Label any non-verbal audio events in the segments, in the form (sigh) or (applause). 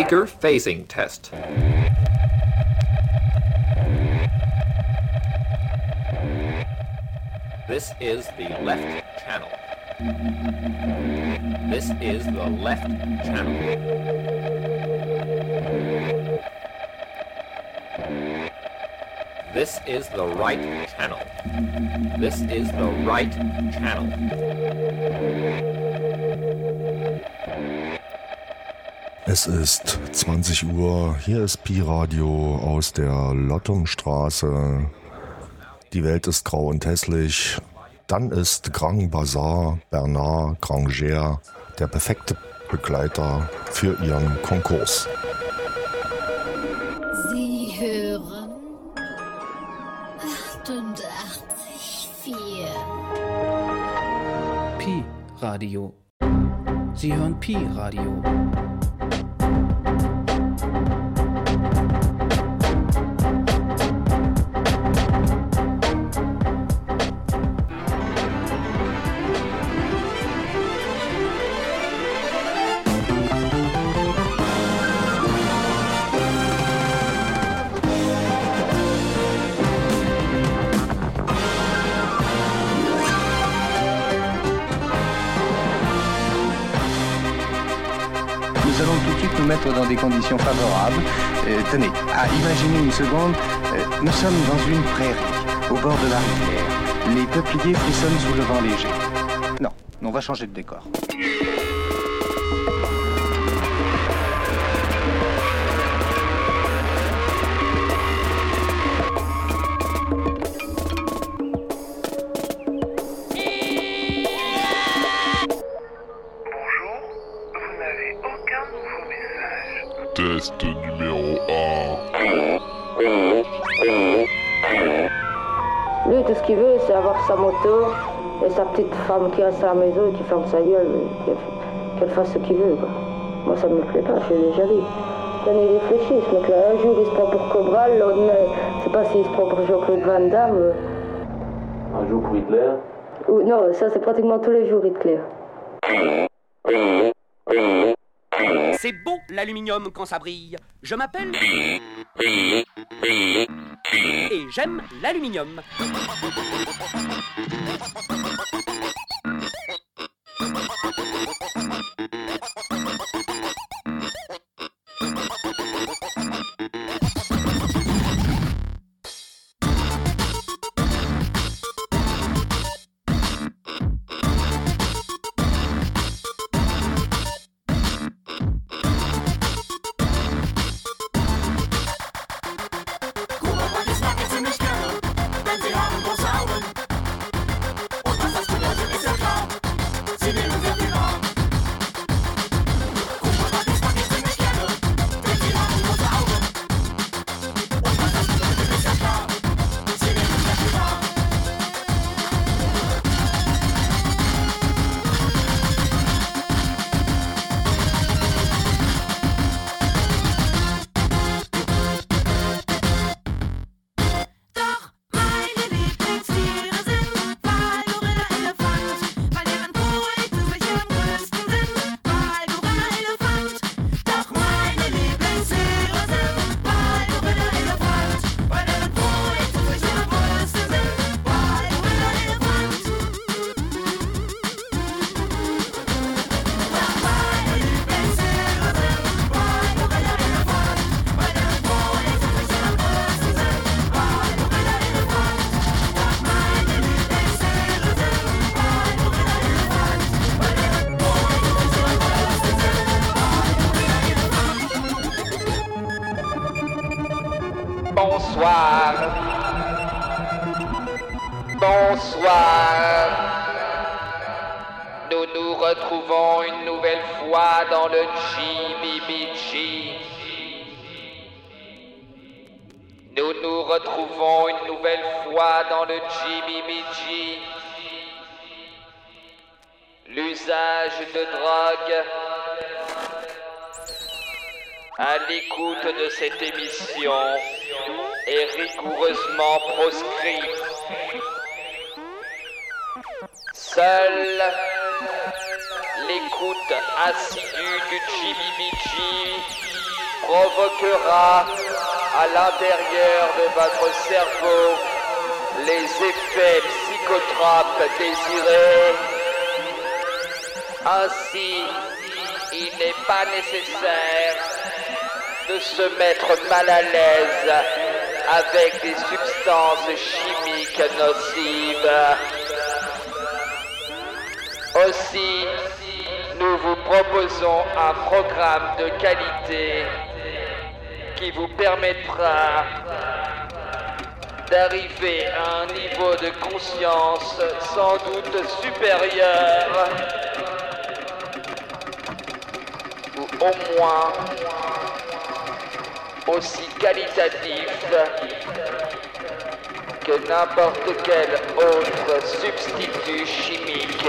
speaker phasing test. This is the left channel. This is the left channel. This is the right channel. This is the right channel. Es ist 20 Uhr, hier ist Pi Radio aus der Lottungstraße. Die Welt ist grau und hässlich. Dann ist Grand Bazar Bernard Granger der perfekte Begleiter für ihren Konkurs. Sie hören 88,4. Pi Radio. Sie hören Pi Radio. Thank you. Dans des conditions favorables. Euh, tenez, à imaginer une seconde, euh, nous sommes dans une prairie, au bord de la rivière. Les peupliers frissonnent sous le vent léger. Non, on va changer de décor. Test numéro 1. Lui, tout ce qu'il veut, c'est avoir sa moto et sa petite femme qui reste à la maison et qui ferme sa gueule, qu'elle fasse ce qu'il veut. Quoi. Moi, ça me plaît pas, je l'ai déjà dit. Quand il réfléchit, ce mec-là, un jour il se prend pour Cobra, le lendemain, je sais pas s'il se prend pour Jean-Claude Van Damme. euh. Un jour pour Hitler? Ou, non, ça c'est pratiquement tous les jours, Hitler. C'est beau l'aluminium quand ça brille. Je m'appelle. Et j'aime l'aluminium. L'usage de drogue. À l'écoute de cette émission est rigoureusement proscrit. Seule l'écoute assidue du GBBG provoquera à l'intérieur de votre cerveau les effets psychotropes désirés. Ainsi, il n'est pas nécessaire de se mettre mal à l'aise avec des substances chimiques nocives. Aussi, nous vous proposons un programme de qualité qui vous permettra d'arriver à un niveau de conscience sans doute supérieur au moins aussi qualitatif que n'importe quel autre substitut chimique.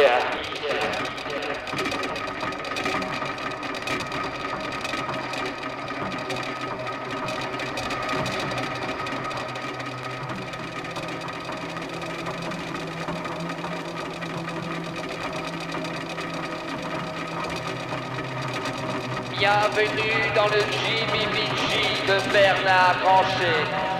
Bienvenue dans le JBBG de Bernard Branché.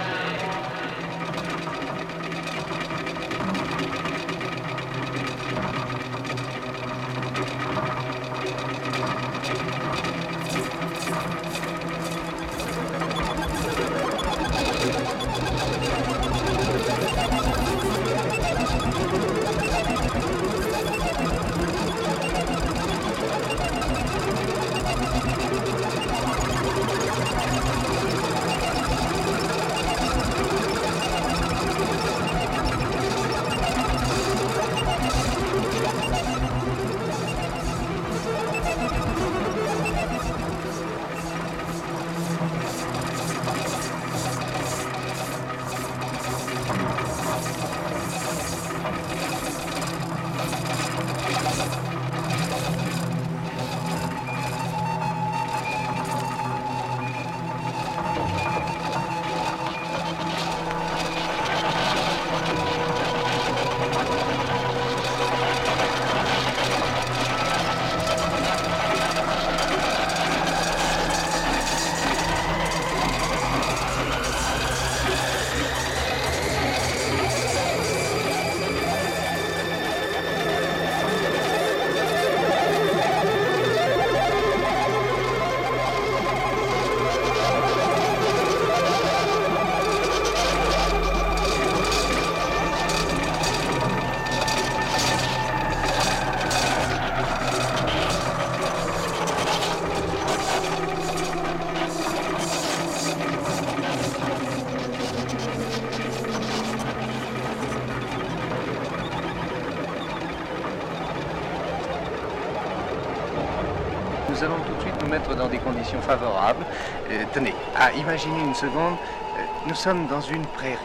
Conditions favorables. Euh, tenez, à imaginer une seconde, euh, nous sommes dans une prairie,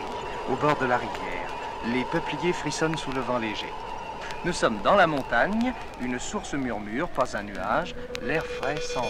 au bord de la rivière. Les peupliers frissonnent sous le vent léger. Nous sommes dans la montagne, une source murmure, pas un nuage, l'air frais sans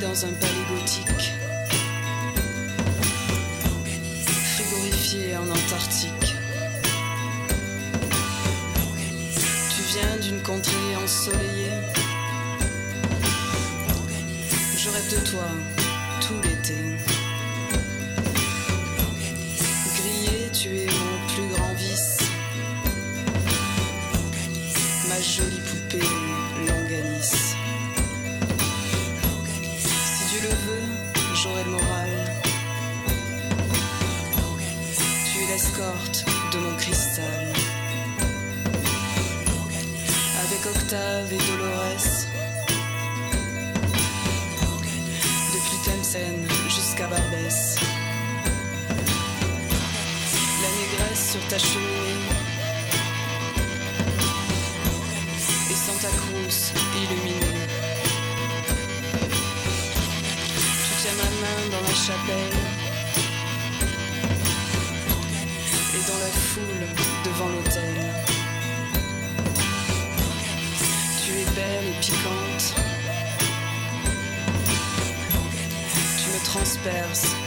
dans un palais gothique, frigorifié en Antarctique. Tu viens d'une contrée ensoleillée. Je rêve de toi tout l'été. Et Dolores. Depuis Tlemcen jusqu'à Barbès. La négresse sur ta cheminée. Et Santa Cruz illuminée. Tu tiens ma main dans la chapelle.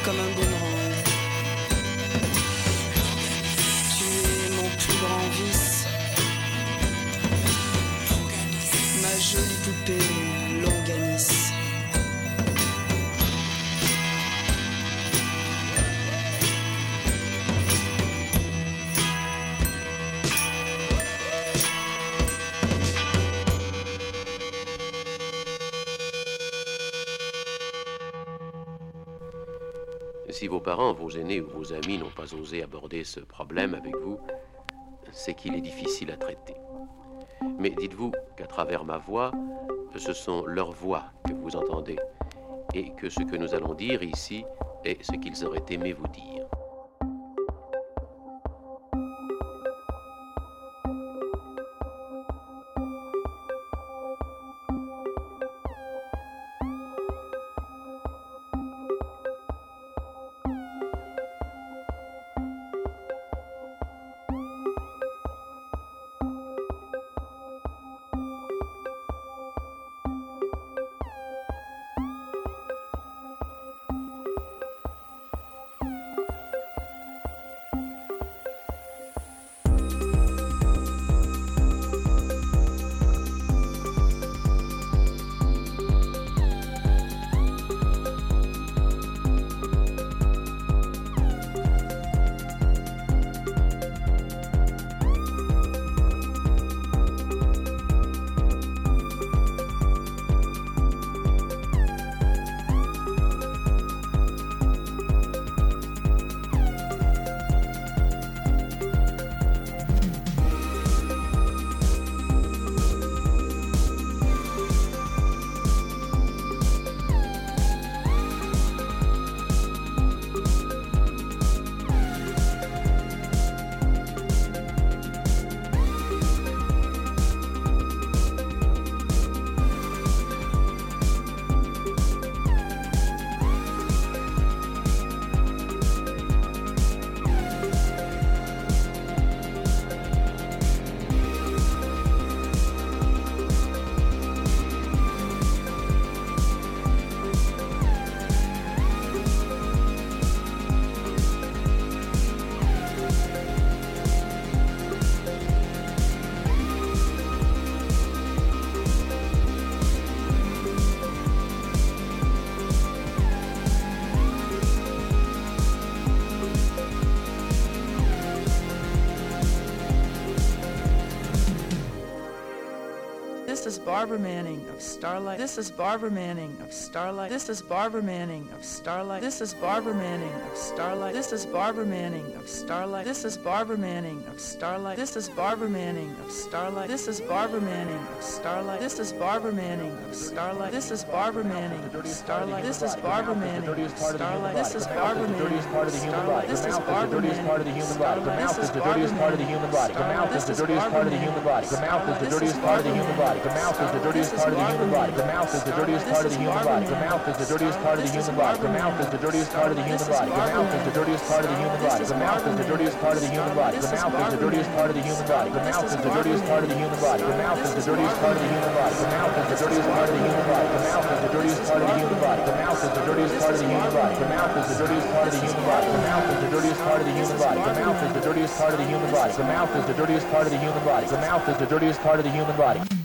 Comme un boomerang. Vos parents, vos aînés ou vos amis n'ont pas osé aborder ce problème avec vous, c'est qu'il est difficile à traiter. Mais dites-vous qu'à travers ma voix, ce sont leurs voix que vous entendez, et que ce que nous allons dire ici est ce qu'ils auraient aimé vous dire. Barbara Manning, of Starlight. This is Barbara Manning of Starlight. This is Barbara Manning of Starlight. This is Barbara Manning of Starlight. This is Barbara Manning of Starlight. This is Barbara Manning of Starlight. This is Barbara Manning of Starlight. This is Barbara Manning of Starlight. This is Barbara Manning of Starlight. This is Barbara Manning of Starlight. This is Barbara Manning of Starlight. This is Barbara Manning of Starlight. This is Barbara Manning of Starlight. This is Barbara Manning of Starlight. This is Barbara Manning of Starlight. This is Barbara Manning of Starlight. This is Barbara Manning of Starlight. This is Barbara Manning of Starlight. This is Barbara Manning of Starlight. This is Barbara Manning of Starlight human body. The mouth is the dirtiest part of the human body. The mouth is the dirtiest part of the human body. The mouth is the dirtiest part of the human body. The mouth is the dirtiest part of the human body. The mouth is the dirtiest part of the human body. The mouth is the dirtiest part of the human body. The mouth is the dirtiest part of the human body. The mouth is the dirtiest part of the human body. The mouth is the dirtiest part of the human body. The mouth is the dirtiest part of the human body. The mouth is the dirtiest part of the human body. The mouth is the dirtiest part of the human body. The mouth is the dirtiest part of the human body. The mouth is the dirtiest part of the human body. The mouth is the dirtiest part of the human body. The mouth is the dirtiest part of the human body.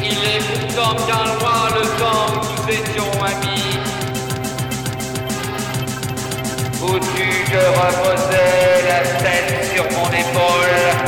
Il est pourtant bien loin le temps où nous étions amis. Où tu te reposais la tête sur mon épaule.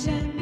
percent.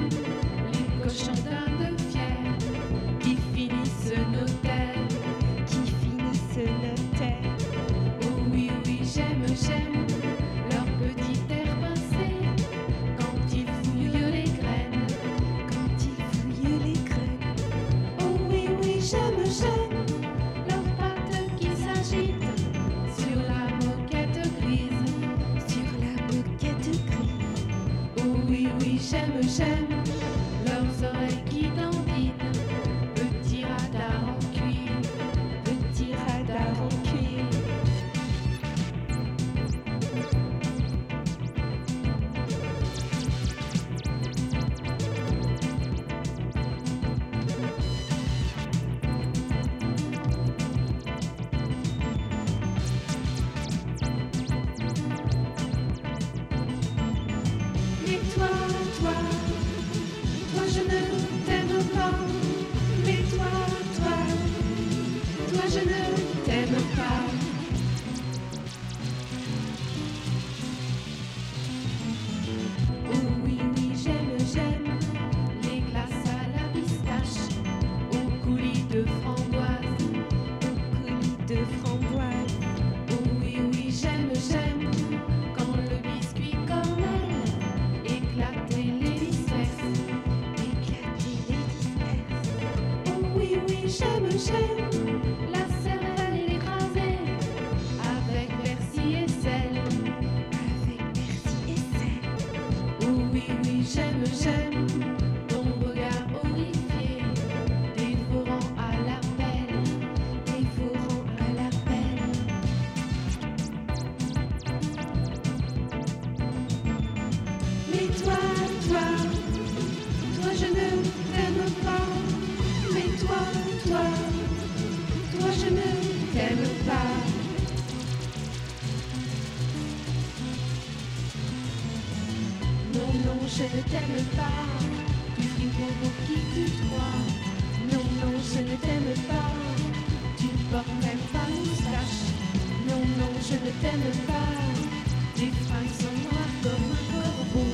Who's t'aime pas. Tu dis pour qui tu crois. Non, non, je ne t'aime pas. Tu portes même pas moustache. Non, non, je ne t'aime pas. Tes fringues sont noires comme un corbeau.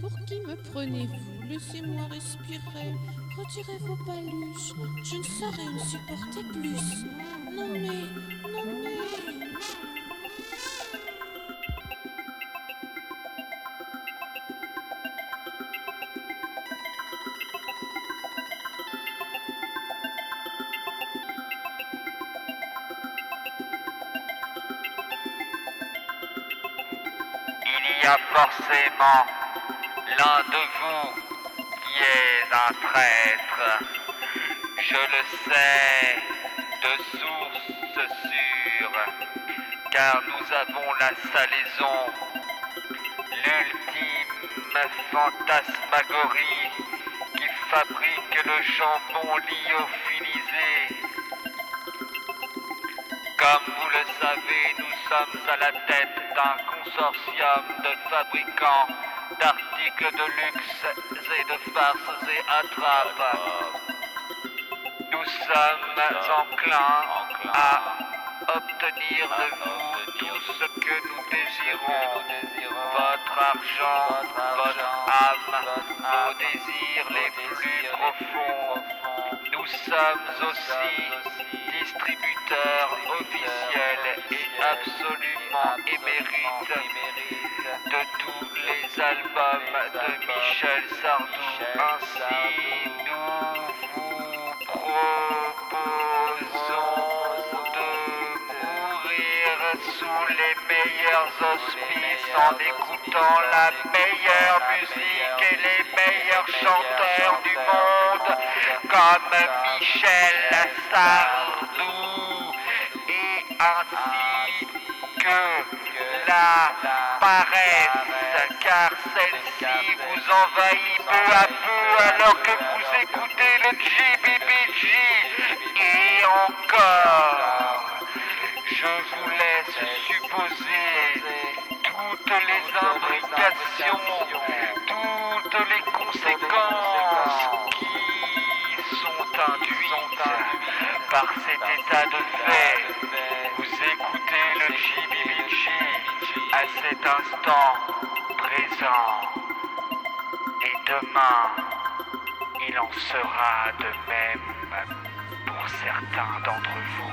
Pour qui me prenez-vous? Laissez-moi respirer. Retirez vos paluches. Je ne saurais me supporter plus. Non mais, non mais. Forcément l'un de vous qui est un traître. Je le sais de source sûre, car nous avons la salaison, l'ultime fantasmagorie qui fabrique le jambon lyophilisé. Comme vous le savez, nous sommes à la tête d'un consortium de fabricants d'articles de luxe et de farces et attrapes. Nous sommes enclins à obtenir de vous tout ce que nous désirons. Votre argent, votre âme, vos désirs les plus profonds. Nous sommes aussi distributeurs officiels et absolument émérites de tous les albums de Michel Sardou. Ainsi, nous vous proposons meilleurs en écoutant la meilleure musique et les meilleurs chanteurs du monde comme Michel Sardou. Et ainsi que la paresse car celle-ci vous envahit peu à peu alors que vous écoutez le GBBG et encore je vous laisse supposer toutes les imbrications, toutes les conséquences qui sont induites par cet état de fait. Vous écoutez le JBBG à cet instant présent. Et demain, il en sera de même pour certains d'entre vous.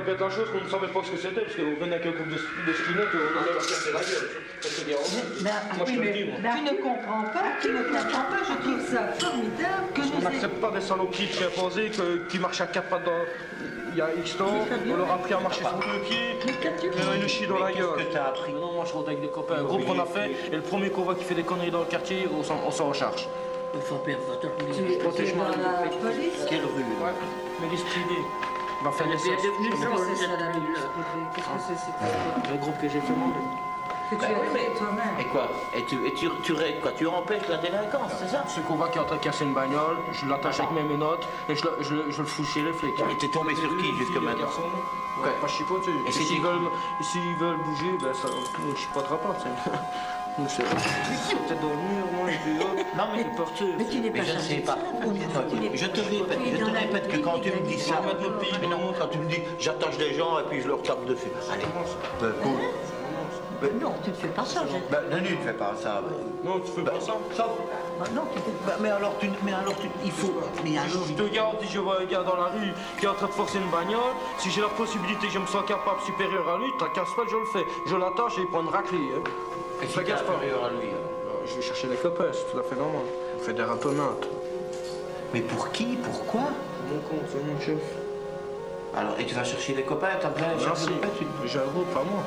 Fait la chose qu'on ne savait pas ce que c'était, parce qu'on venait avec un groupe de, de skinheads, on allait leur casser la gueule. C'est bien rendu. Moi, je te le dis, moi. Tu ne comprends pas, tu ne comprends pas, je trouve ça formidable que On nous n'accepte pas des saloperies de chimpanzés que- qui marchent à quatre pattes dans... il y a X temps, on leur a appris à marcher sur deux pieds, et ils nous chient dans la gueule. Qu'est-ce que t'as appris Non, moi je rentre avec des copains, un groupe qu'on a fait, et le premier qu'on voit qui fait des conneries dans le quartier, on s'en recharge. Tu es dans la police Quelle rue Ouais, milice des C'est siestes. devenu quoi Le groupe que j'ai fondé. Que tu as créé toi-même Et quoi Et tu, et tu, tu, quoi, tu empêches la délinquance, c'est ça Ce qu'on voit qui est en train de casser une bagnole, je l'attache avec mes menottes et je le, je je le fous chez les flics. Et t'es tombé sur qui jusque maintenant Ouais, pas chipoter. Et s'ils veulent, et s'ils veulent bouger, ben ça, on chipotera pas, tu sais. (laughs) Peut-être dans le mur, moi, (laughs) Non, mais-. Mais tu n'es pas Mais je ne sais pas. Je te répète, je te répète que quand tu me dis ça, mais non, quand tu me dis j'attache des gens et puis je leur tape dessus. Allez, ben, cool. Ben, Non, tu ne fais pas ça. je- ben, non, tu ne fais pas ça. ben. Non, tu fais pas ça. Ça Bah non, tu fais Ben, mais alors, tu, mais alors tu, il faut. Mais alors, Je te garantis, je vois un gars dans la rue qui est en train de forcer une bagnole. Si j'ai la possibilité, je me sens capable, supérieur à lui, t'as casse pas, je le fais. Je l'attache et il prend une raclée. Hein. Et casse pas. à lui, Euh, Je vais chercher des copains, c'est tout à fait normal. On fait des ratonnades. Mais pour qui? Pourquoi Mon compte, c'est mon chef. Alors, et tu vas chercher les copains, t'as plein de copains, tu- J'ai un groupe, pas moi.